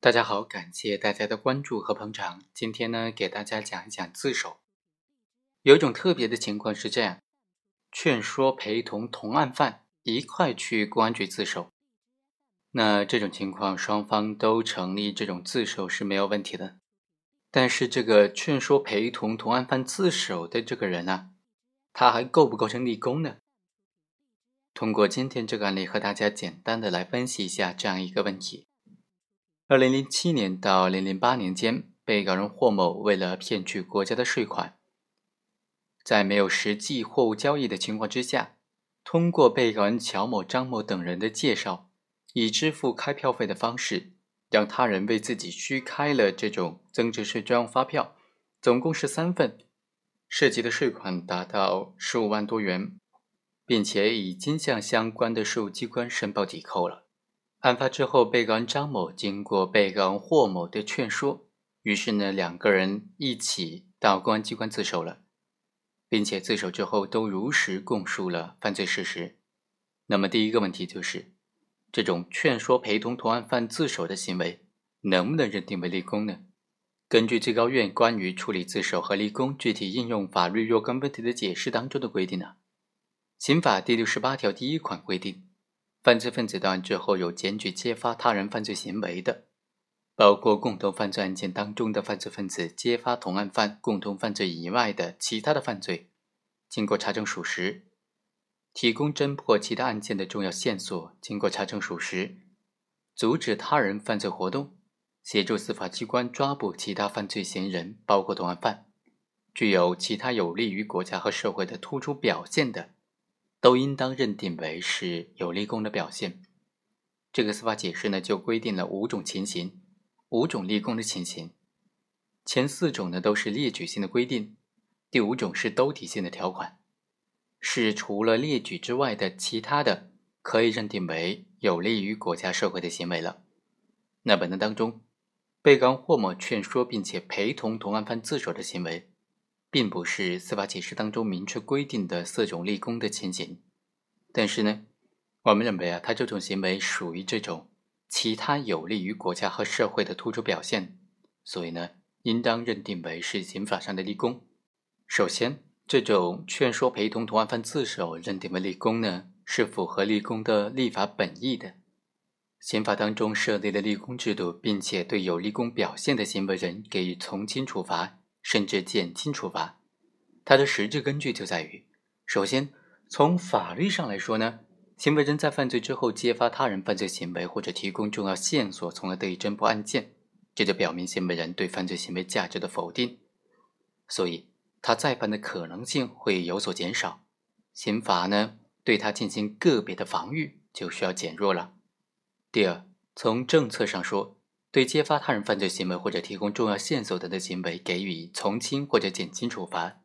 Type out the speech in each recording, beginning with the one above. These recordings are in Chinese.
大家好，感谢大家的关注和捧场。今天呢，给大家讲一讲自首。有一种特别的情况是这样：劝说陪同同案犯一块去公安局自首。那这种情况，双方都成立，这种自首是没有问题的。但是，这个劝说陪同同案犯自首的这个人呢，他还构不构成立功呢？通过今天这个案例，和大家简单的来分析一下这样一个问题。二零零七年到二零零八年间，被告人霍某为了骗取国家的税款，在没有实际货物交易的情况之下，通过被告人乔某、张某等人的介绍，以支付开票费的方式，让他人为自己虚开了这种增值税专用发票，总共是三份，涉及的税款达到十五万多元，并且已经向相关的税务机关申报抵扣了。案发之后，被告人张某经过被告人霍某的劝说，于是呢，两个人一起到公安机关自首了，并且自首之后都如实供述了犯罪事实。那么第一个问题就是，这种劝说陪同同案犯自首的行为，能不能认定为立功呢？根据最高院关于处理自首和立功具体应用法律若干问题的解释当中的规定呢，《刑法》第六十八条第一款规定。犯罪分子到案之后有检举揭发他人犯罪行为的，包括共同犯罪案件当中的犯罪分子揭发同案犯共同犯罪以外的其他的犯罪，经过查证属实，提供侦破其他案件的重要线索，经过查证属实，阻止他人犯罪活动，协助司法机关抓捕其他犯罪嫌疑人，包括同案犯，具有其他有利于国家和社会的突出表现的。都应当认定为是有立功的表现。这个司法解释呢，就规定了五种情形，五种立功的情形。前四种呢都是列举性的规定，第五种是兜底性的条款，是除了列举之外的其他的可以认定为有利于国家社会的行为了。那本案当中，被告人霍某劝说并且陪同同案犯自首的行为。并不是司法解释当中明确规定的四种立功的情形，但是呢，我们认为啊，他这种行为属于这种其他有利于国家和社会的突出表现，所以呢，应当认定为是刑法上的立功。首先，这种劝说陪同同案犯自首认定为立功呢，是符合立功的立法本意的。刑法当中设立了立功制度，并且对有立功表现的行为人给予从轻处罚。甚至减轻处罚，它的实质根据就在于：首先，从法律上来说呢，行为人在犯罪之后揭发他人犯罪行为，或者提供重要线索，从而得以侦破案件，这就表明行为人对犯罪行为价值的否定，所以他再犯的可能性会有所减少。刑罚呢，对他进行个别的防御就需要减弱了。第二，从政策上说。对揭发他人犯罪行为或者提供重要线索等的行为给予从轻或者减轻处罚，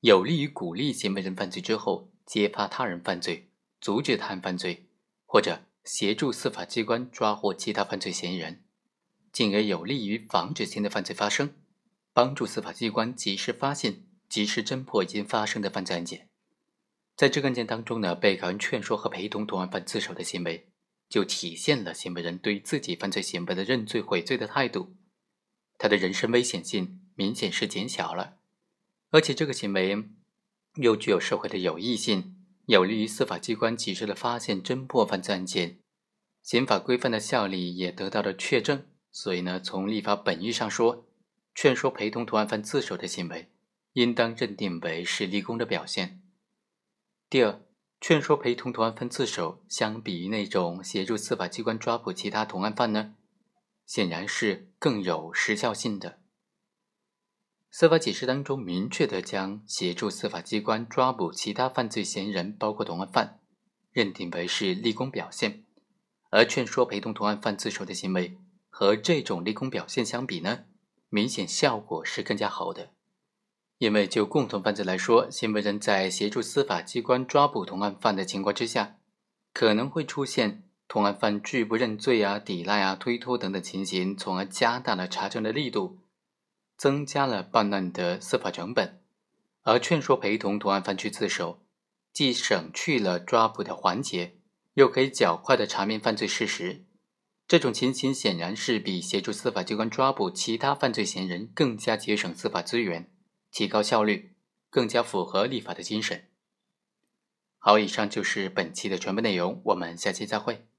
有利于鼓励行为人犯罪之后揭发他人犯罪，阻止他人犯罪，或者协助司法机关抓获其他犯罪嫌疑人，进而有利于防止新的犯罪发生，帮助司法机关及时发现、及时侦破已经发生的犯罪案件。在这个案件当中呢，被告人劝说和陪同同案犯自首的行为。就体现了行为人对自己犯罪行为的认罪悔罪的态度，他的人身危险性明显是减小了，而且这个行为又具有社会的有益性，有利于司法机关及时的发现侦破犯罪案件，刑法规范的效力也得到了确证。所以呢，从立法本意上说，劝说陪同同案犯自首的行为，应当认定为是立功的表现。第二。劝说陪同同案犯自首，相比于那种协助司法机关抓捕其他同案犯呢，显然是更有时效性的。司法解释当中明确的将协助司法机关抓捕其他犯罪嫌疑人，包括同案犯，认定为是立功表现，而劝说陪同同案犯自首的行为和这种立功表现相比呢，明显效果是更加好的。因为就共同犯罪来说，行为人在协助司法机关抓捕同案犯的情况之下，可能会出现同案犯拒不认罪啊、抵赖啊、推脱等等情形，从而加大了查证的力度，增加了办案的司法成本。而劝说陪同同案犯去自首，既省去了抓捕的环节，又可以较快的查明犯罪事实，这种情形显然是比协助司法机关抓捕其他犯罪嫌疑人更加节省司法资源、提高效率，更加符合立法的精神。好，以上就是本期的全部内容，我们下期再会。